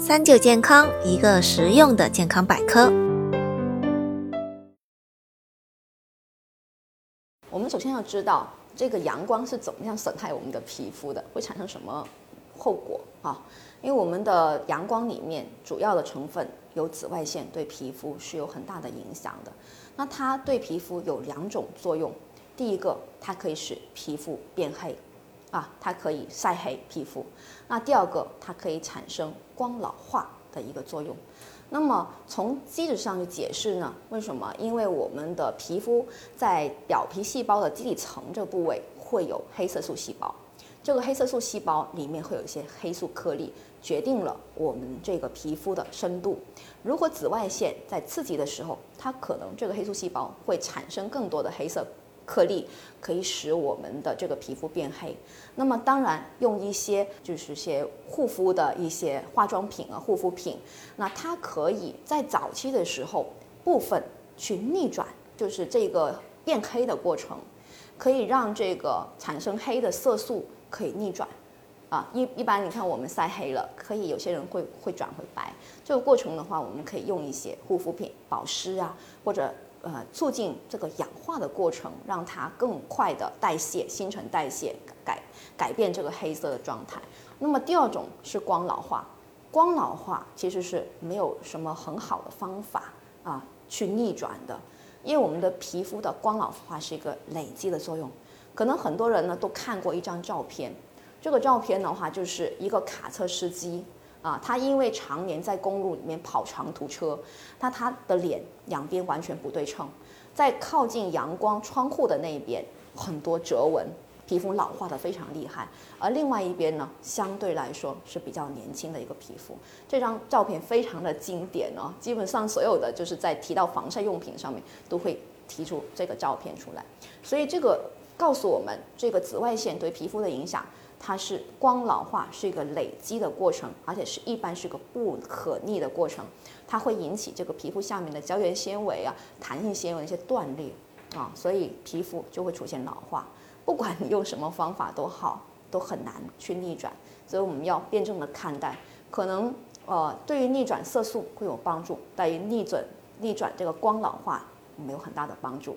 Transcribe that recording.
三九健康，一个实用的健康百科。我们首先要知道这个阳光是怎么样损害我们的皮肤的，会产生什么后果啊？因为我们的阳光里面主要的成分有紫外线，对皮肤是有很大的影响的。那它对皮肤有两种作用，第一个，它可以使皮肤变黑。啊，它可以晒黑皮肤。那第二个，它可以产生光老化的一个作用。那么从机制上去解释呢？为什么？因为我们的皮肤在表皮细胞的基底层这个部位会有黑色素细胞，这个黑色素细胞里面会有一些黑素颗粒，决定了我们这个皮肤的深度。如果紫外线在刺激的时候，它可能这个黑素细胞会产生更多的黑色。颗粒可以使我们的这个皮肤变黑，那么当然用一些就是些护肤的一些化妆品啊护肤品，那它可以在早期的时候部分去逆转，就是这个变黑的过程，可以让这个产生黑的色素可以逆转，啊一一般你看我们晒黑了，可以有些人会会转回白，这个过程的话，我们可以用一些护肤品保湿啊或者。呃，促进这个氧化的过程，让它更快的代谢、新陈代谢，改改变这个黑色的状态。那么第二种是光老化，光老化其实是没有什么很好的方法啊去逆转的，因为我们的皮肤的光老化是一个累积的作用。可能很多人呢都看过一张照片，这个照片的话就是一个卡车司机。啊，他因为常年在公路里面跑长途车，那他的脸两边完全不对称，在靠近阳光窗户的那一边很多折纹，皮肤老化的非常厉害，而另外一边呢，相对来说是比较年轻的一个皮肤。这张照片非常的经典哦，基本上所有的就是在提到防晒用品上面都会提出这个照片出来，所以这个告诉我们这个紫外线对皮肤的影响。它是光老化是一个累积的过程，而且是一般是个不可逆的过程，它会引起这个皮肤下面的胶原纤维啊、弹性纤维一些断裂啊，所以皮肤就会出现老化。不管你用什么方法都好，都很难去逆转，所以我们要辩证的看待。可能呃，对于逆转色素会有帮助，但于逆转逆转这个光老化没有很大的帮助。